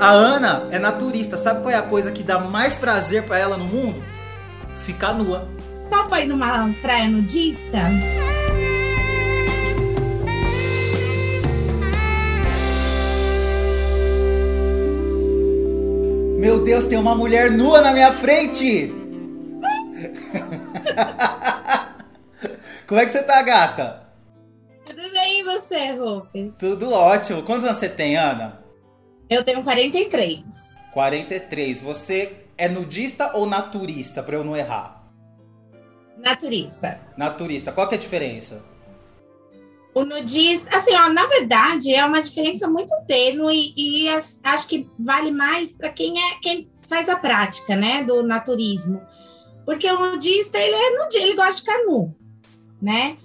A Ana é naturista. Sabe qual é a coisa que dá mais prazer para ela no mundo? Ficar nua. Topa ir numa praia nudista? Meu Deus, tem uma mulher nua na minha frente! Como é que você tá, gata? Tudo bem e você, Rufus? Tudo ótimo. Quantos anos você tem, Ana? Eu tenho 43. 43. Você é nudista ou naturista, pra eu não errar? Naturista. Naturista. Qual que é a diferença? O nudista, assim, ó, na verdade, é uma diferença muito tênue e, e acho que vale mais para quem é quem faz a prática, né, do naturismo. Porque o nudista, ele é nudista, ele gosta de ficar nu, né?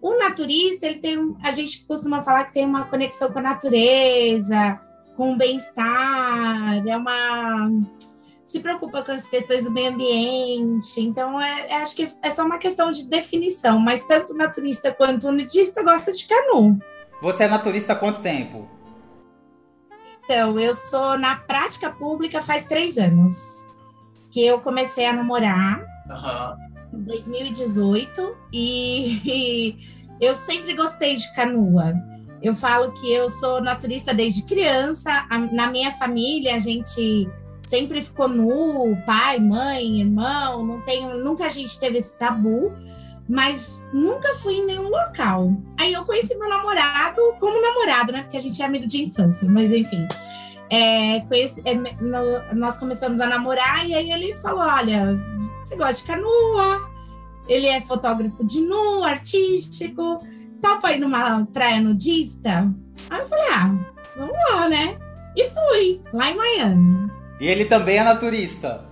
O naturista, ele tem, a gente costuma falar que tem uma conexão com a natureza, com o bem-estar, é uma se preocupa com as questões do meio ambiente. Então, é, é, acho que é só uma questão de definição, mas tanto naturista quanto nudista gosta de canu. Você é naturista há quanto tempo? Então, eu sou na prática pública faz três anos. Que eu comecei a namorar uhum. em 2018 e, e eu sempre gostei de canoa. Eu falo que eu sou naturista desde criança. na minha família, a gente sempre ficou nu, pai, mãe, irmão, não tenho, nunca a gente teve esse tabu, mas nunca fui em nenhum local. Aí eu conheci meu namorado como namorado, né? Porque a gente é amigo de infância, mas enfim. É, conheci, é, no, nós começamos a namorar e aí ele falou: Olha, você gosta de canoa? Ele é fotógrafo de nu, artístico, topa ir numa praia nudista? Aí eu falei: Ah, vamos lá, né? E fui, lá em Miami. E ele também é naturista.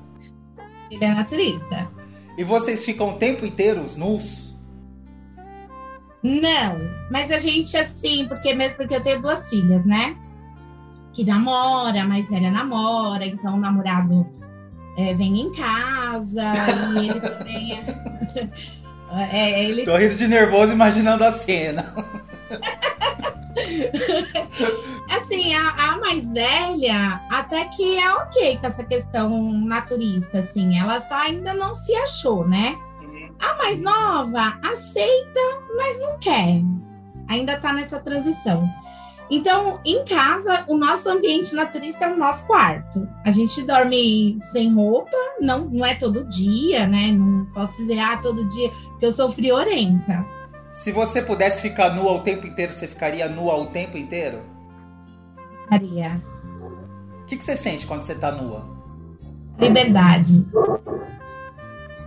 Ele é naturista. E vocês ficam o tempo inteiro nus? Não, mas a gente assim, porque mesmo porque eu tenho duas filhas, né? Que namora, a mais velha namora, então o namorado é, vem em casa e ele também é... é ele... Tô rindo de nervoso imaginando a cena. assim, a, a, mais velha até que é ok com essa questão naturista, assim, ela só ainda não se achou, né? Uhum. A mais nova aceita, mas não quer. Ainda tá nessa transição. Então, em casa, o nosso ambiente naturista é o nosso quarto. A gente dorme sem roupa, não, não é todo dia, né? Não posso dizer, ah, todo dia, porque eu sou friorenta. Se você pudesse ficar nua o tempo inteiro, você ficaria nua o tempo inteiro? Ficaria. O que, que você sente quando você tá nua? Liberdade.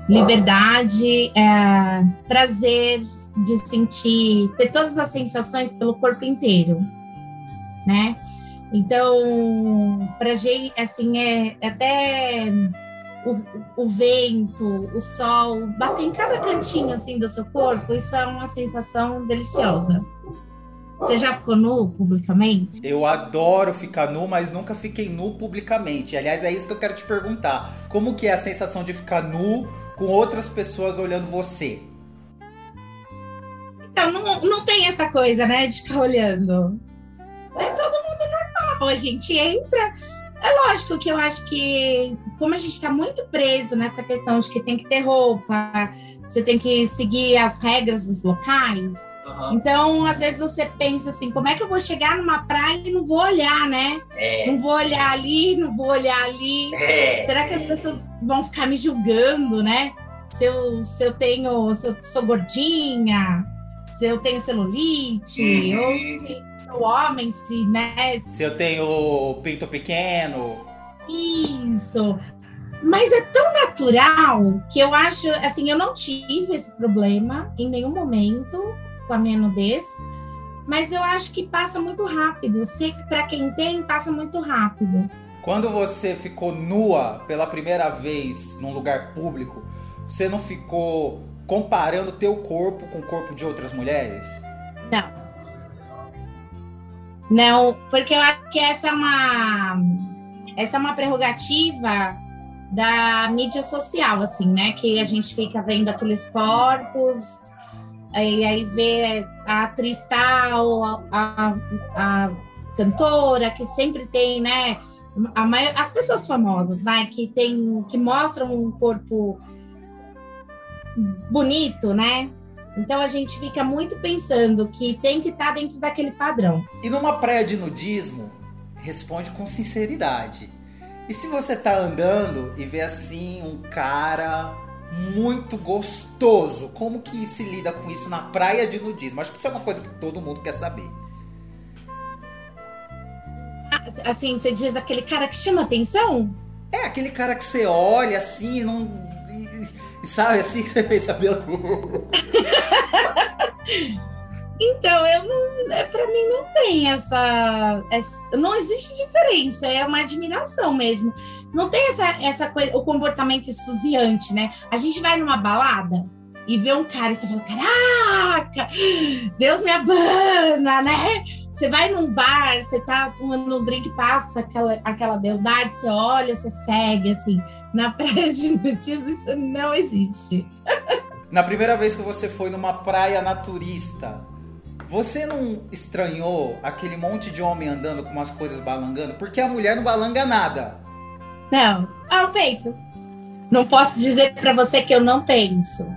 Liberdade, é, prazer de sentir, ter todas as sensações pelo corpo inteiro, né? Então, pra gente, assim, é, é até o, o, vento, o sol, bater em cada cantinho assim do seu corpo, isso é uma sensação deliciosa. Você já ficou nu publicamente? Eu adoro ficar nu, mas nunca fiquei nu publicamente. Aliás, é isso que eu quero te perguntar. Como que é a sensação de ficar nu com outras pessoas olhando você? Então, não, não tem essa coisa, né, de ficar olhando. É todo mundo normal. A gente entra, é lógico que eu acho que, como a gente está muito preso nessa questão de que tem que ter roupa, você tem que seguir as regras dos locais. Uhum. Então, às vezes você pensa assim: como é que eu vou chegar numa praia e não vou olhar, né? É. Não vou olhar ali, não vou olhar ali. É. Será que as pessoas vão ficar me julgando, né? Se eu, se eu tenho, se eu sou gordinha, se eu tenho celulite, uhum. ou se o homem, se, né? Se eu tenho pinto pequeno. Isso. Mas é tão natural que eu acho, assim, eu não tive esse problema em nenhum momento com a minha nudez, mas eu acho que passa muito rápido. Se para quem tem, passa muito rápido. Quando você ficou nua pela primeira vez num lugar público, você não ficou comparando teu corpo com o corpo de outras mulheres? Não. Não, porque eu acho que essa é uma essa é uma prerrogativa da mídia social, assim, né? Que a gente fica vendo aqueles corpos, e aí vê a atriz tal, a, a, a cantora, que sempre tem, né? as pessoas famosas, vai, que tem, que mostram um corpo bonito, né? Então a gente fica muito pensando que tem que estar tá dentro daquele padrão. E numa praia de nudismo, responde com sinceridade. E se você tá andando e vê assim um cara muito gostoso, como que se lida com isso na praia de nudismo? Acho que isso é uma coisa que todo mundo quer saber. Assim, você diz aquele cara que chama atenção? É, aquele cara que você olha assim, não. E, sabe assim que você pensa, meu Então, eu não, é, para mim não tem essa, essa, não existe diferença, é uma admiração mesmo. Não tem essa, essa coisa, o comportamento esfuziante, né? A gente vai numa balada e vê um cara e você fala, caraca, Deus me abana, né? Você vai num bar, você tá tomando um drink, passa aquela, aquela beldade, você olha, você segue, assim. Na praia de nudismo isso não existe. Na primeira vez que você foi numa praia naturista, você não estranhou aquele monte de homem andando com umas coisas balangando? Porque a mulher não balanga nada. Não. Ah, o peito. Não posso dizer para você que eu não penso.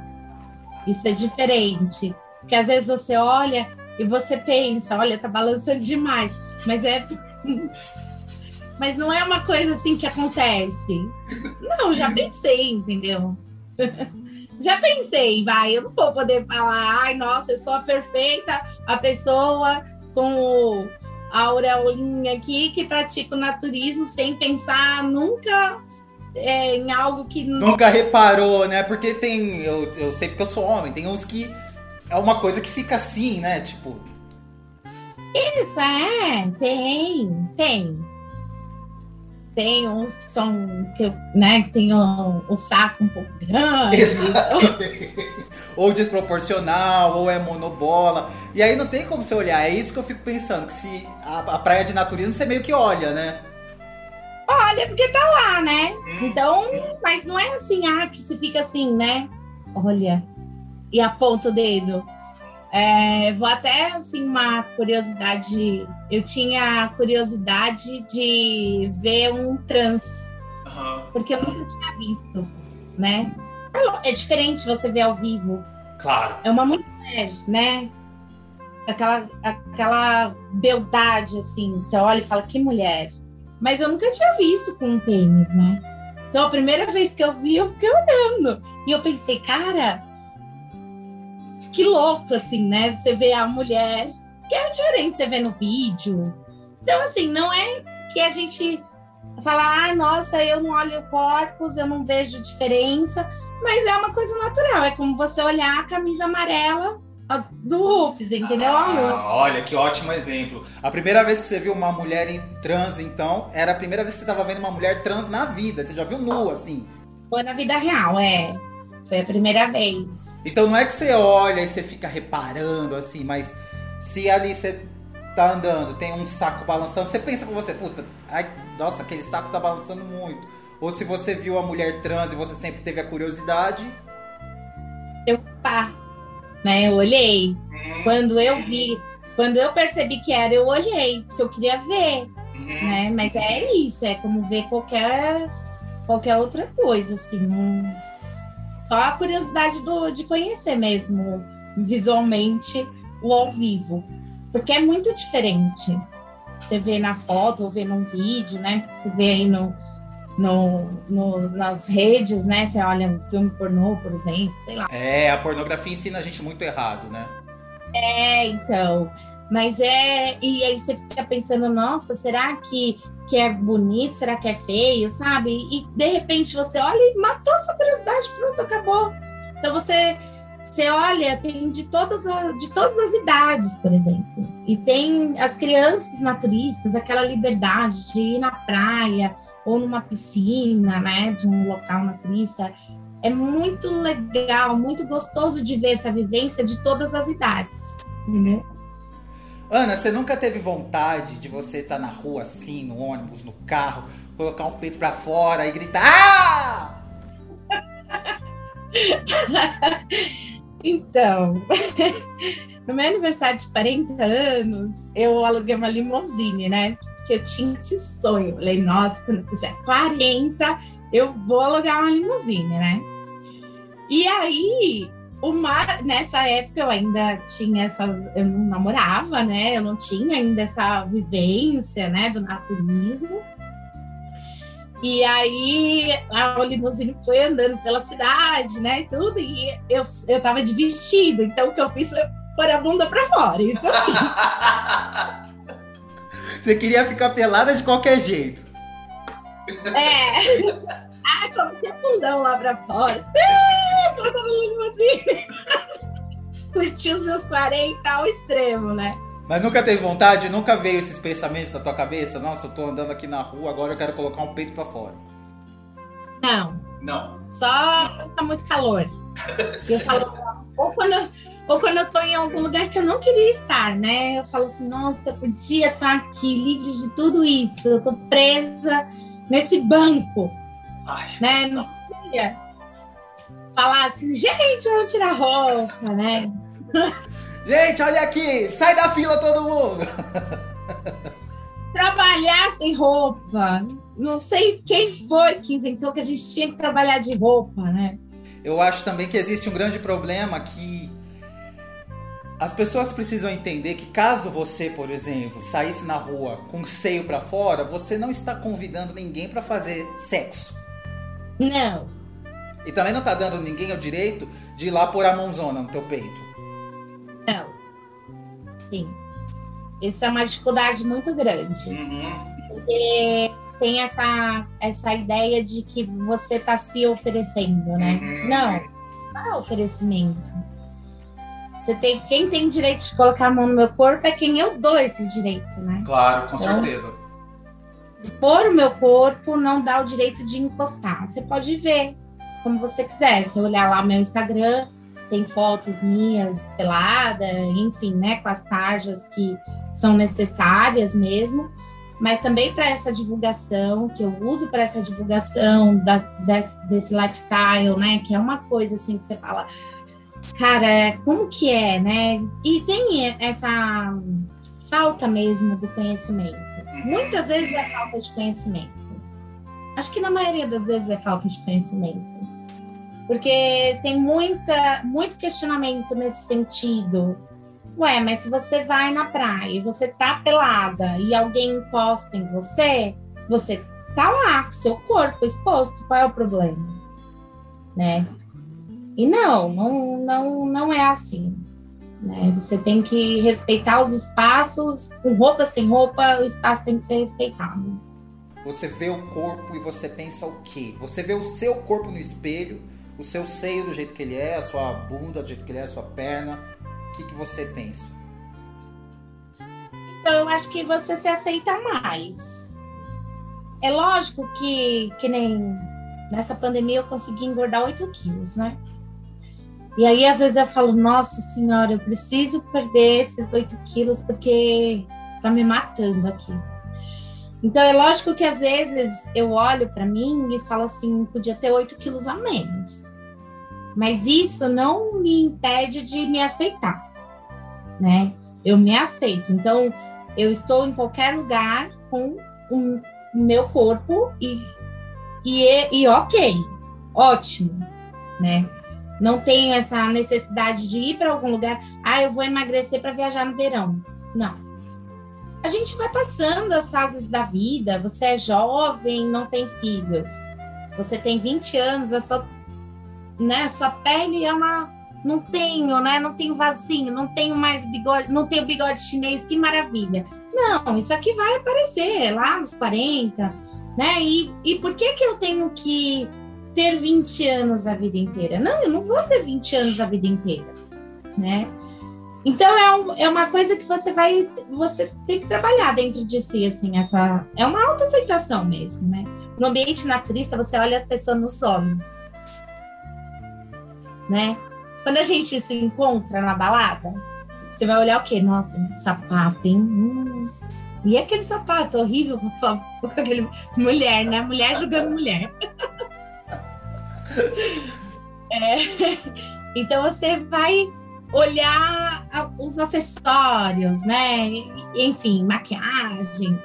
Isso é diferente. Porque às vezes você olha e você pensa, olha, tá balançando demais. Mas é. Mas não é uma coisa assim que acontece. Não, já pensei, entendeu? já pensei, vai. Eu não vou poder falar, ai, nossa, eu sou a perfeita, a pessoa com a aureolinha aqui que pratica o naturismo sem pensar nunca é, em algo que. Nunca reparou, né? Porque tem. Eu, eu sei porque eu sou homem, tem uns que é uma coisa que fica assim, né? Tipo. Isso, é, tem, tem. Tem uns que são, que, né, que tem o, o saco um pouco grande. ou desproporcional, ou é monobola. E aí não tem como você olhar. É isso que eu fico pensando, que se a, a praia de naturismo você meio que olha, né? Olha, porque tá lá, né? Hum. Então, mas não é assim, ah, que você fica assim, né? Olha, e aponta o dedo. É, vou até, assim, uma curiosidade. Eu tinha curiosidade de ver um trans, uhum. porque eu nunca tinha visto, né? É diferente você ver ao vivo. Claro. É uma mulher, né? Aquela, aquela beldade, assim. Você olha e fala, que mulher. Mas eu nunca tinha visto com um pênis, né? Então, a primeira vez que eu vi, eu fiquei olhando. E eu pensei, cara, que louco, assim, né? Você vê a mulher, que é diferente você vê no vídeo. Então, assim, não é que a gente fala, ah, nossa, eu não olho corpos, eu não vejo diferença, mas é uma coisa natural. É como você olhar a camisa amarela do Rufus, entendeu? Ah, olha, que ótimo exemplo. A primeira vez que você viu uma mulher em trans, então, era a primeira vez que você estava vendo uma mulher trans na vida. Você já viu nua, assim? Foi na vida real, é. Foi a primeira vez. Então não é que você olha e você fica reparando assim, mas se ali você tá andando, tem um saco balançando, você pensa com você, puta, ai, nossa, aquele saco tá balançando muito. Ou se você viu a mulher trans e você sempre teve a curiosidade. Eu pá, né? Eu olhei. Quando eu vi, quando eu percebi que era, eu olhei, porque eu queria ver, uhum. né? Mas é isso, é como ver qualquer qualquer outra coisa, assim. Não só a curiosidade do, de conhecer mesmo visualmente o ao vivo. Porque é muito diferente. Você vê na foto ou vê num vídeo, né? Você vê aí no, no, no, nas redes, né? Você olha um filme pornô, por exemplo, sei lá. É, a pornografia ensina a gente muito errado, né? É, então. Mas é. E aí você fica pensando, nossa, será que que é bonito, será que é feio, sabe? E de repente você olha e matou sua curiosidade, pronto, acabou. Então você você olha, tem de todas, as, de todas as idades, por exemplo. E tem as crianças naturistas, aquela liberdade de ir na praia ou numa piscina, né, de um local naturista. É muito legal, muito gostoso de ver essa vivência de todas as idades, entendeu? Ana, você nunca teve vontade de você estar tá na rua assim, no ônibus, no carro, colocar um peito para fora e gritar: Ah! então, no meu aniversário de 40 anos, eu aluguei uma limousine, né? que eu tinha esse sonho. Eu falei, nossa, quando eu fizer 40, eu vou alugar uma limusine, né? E aí, uma, nessa época eu ainda tinha essas. Eu não namorava, né? Eu não tinha ainda essa vivência, né, do naturismo. E aí a limusine foi andando pela cidade, né? E tudo, e eu, eu tava de vestido. Então o que eu fiz foi pôr a bunda pra fora. Isso eu fiz. Você queria ficar pelada de qualquer jeito. É. Ah, coloquei a bundão lá pra fora. Toda na limusine. Curti os meus 40 ao extremo, né? Mas nunca teve vontade? Nunca veio esses pensamentos na tua cabeça? Nossa, eu tô andando aqui na rua, agora eu quero colocar um peito pra fora. Não. Não. Só tá muito calor. Eu falo, ou quando, ou quando eu tô em algum lugar que eu não queria estar, né? Eu falo assim, nossa, eu podia estar aqui livre de tudo isso. Eu tô presa nesse banco. Ai, né? Não queria falar assim, gente, vamos tirar roupa, né? Gente, olha aqui! Sai da fila todo mundo! Trabalhar sem roupa. Não sei quem foi que inventou que a gente tinha que trabalhar de roupa, né? Eu acho também que existe um grande problema que as pessoas precisam entender que caso você, por exemplo, saísse na rua com o seio para fora, você não está convidando ninguém para fazer sexo. Não. E também não está dando ninguém o direito de ir lá pôr a mãozona no teu peito. Não. Sim. Isso é uma dificuldade muito grande. Uhum. Porque tem essa, essa ideia de que você está se oferecendo, né? Uhum. Não, não é oferecimento. Você tem, quem tem direito de colocar a mão no meu corpo é quem eu dou esse direito, né? Claro, com então, certeza. Expor o meu corpo não dá o direito de encostar. Você pode ver como você quiser. Se olhar lá meu Instagram, tem fotos minhas pelada, enfim, né, com as tarjas que são necessárias mesmo, mas também para essa divulgação, que eu uso para essa divulgação da, desse, desse, lifestyle, né, que é uma coisa assim que você fala, cara, como que é, né? E tem essa falta mesmo do conhecimento. Uhum. Muitas vezes é falta de conhecimento. Acho que na maioria das vezes é falta de conhecimento porque tem muita, muito questionamento nesse sentido. Ué, mas se você vai na praia e você tá pelada e alguém encosta em você, você tá lá com seu corpo exposto, qual é o problema? Né? E não, não, não, não é assim. Né? Você tem que respeitar os espaços, com roupa, sem roupa, o espaço tem que ser respeitado. Você vê o corpo e você pensa o quê? Você vê o seu corpo no espelho o seu seio do jeito que ele é, a sua bunda do jeito que ele é, a sua perna. O que, que você pensa? Então, eu acho que você se aceita mais. É lógico que, que nem nessa pandemia eu consegui engordar 8 quilos, né? E aí, às vezes, eu falo, nossa senhora, eu preciso perder esses 8 quilos porque tá me matando aqui. Então, é lógico que às vezes eu olho para mim e falo assim, podia ter 8 quilos a menos. Mas isso não me impede de me aceitar, né? Eu me aceito. Então, eu estou em qualquer lugar com o meu corpo e, e, e ok, ótimo, né? Não tenho essa necessidade de ir para algum lugar. Ah, eu vou emagrecer para viajar no verão. Não a gente vai passando as fases da vida. Você é jovem, não tem filhos. Você tem 20 anos, a sua, né, a sua pele é uma. Não tenho, né? Não tenho vasinho, não tenho mais bigode, não tenho bigode chinês, que maravilha. Não, isso aqui vai aparecer lá nos 40, né? E, e por que, que eu tenho que ter 20 anos a vida inteira? Não, eu não vou ter 20 anos a vida inteira, né? Então é, um, é uma coisa que você vai, você tem que trabalhar dentro de si, assim, essa é uma autoaceitação mesmo, né? No ambiente naturista, você olha a pessoa nos olhos, né? Quando a gente se encontra na balada, você vai olhar o quê? Nossa, um sapato, hein? Hum. E aquele sapato horrível com, aquela, com aquele mulher, né? Mulher jogando mulher. é. Então você vai olhar os acessórios, né? Enfim, maquiagem.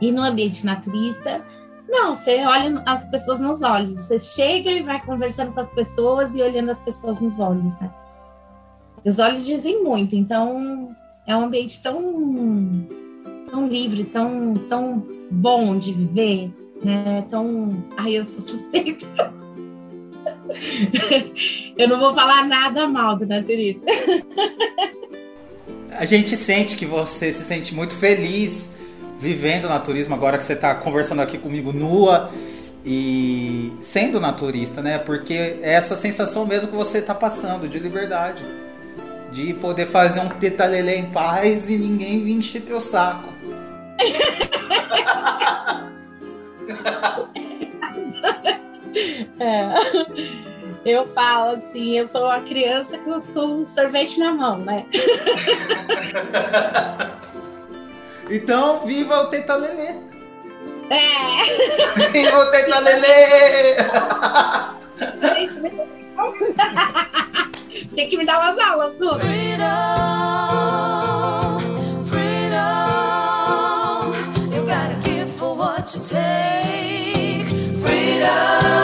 E no ambiente naturista, não, você olha as pessoas nos olhos, você chega e vai conversando com as pessoas e olhando as pessoas nos olhos, né? Os olhos dizem muito, então é um ambiente tão, tão livre, tão, tão bom de viver, né? Tão. Ai, eu sou suspeita. Eu não vou falar nada mal do naturista. A gente sente que você se sente muito feliz vivendo naturismo agora que você está conversando aqui comigo nua e sendo naturista, né? Porque é essa sensação mesmo que você está passando de liberdade. De poder fazer um tetalelê em paz e ninguém vir encher teu saco. é. Eu falo assim, eu sou uma criança com, com sorvete na mão, né? então, viva o Tetalelê! É! Viva o Tetalelê! Tem que me dar umas aulas, Suzy. Freedom, freedom, you gotta give for what you take. Freedom.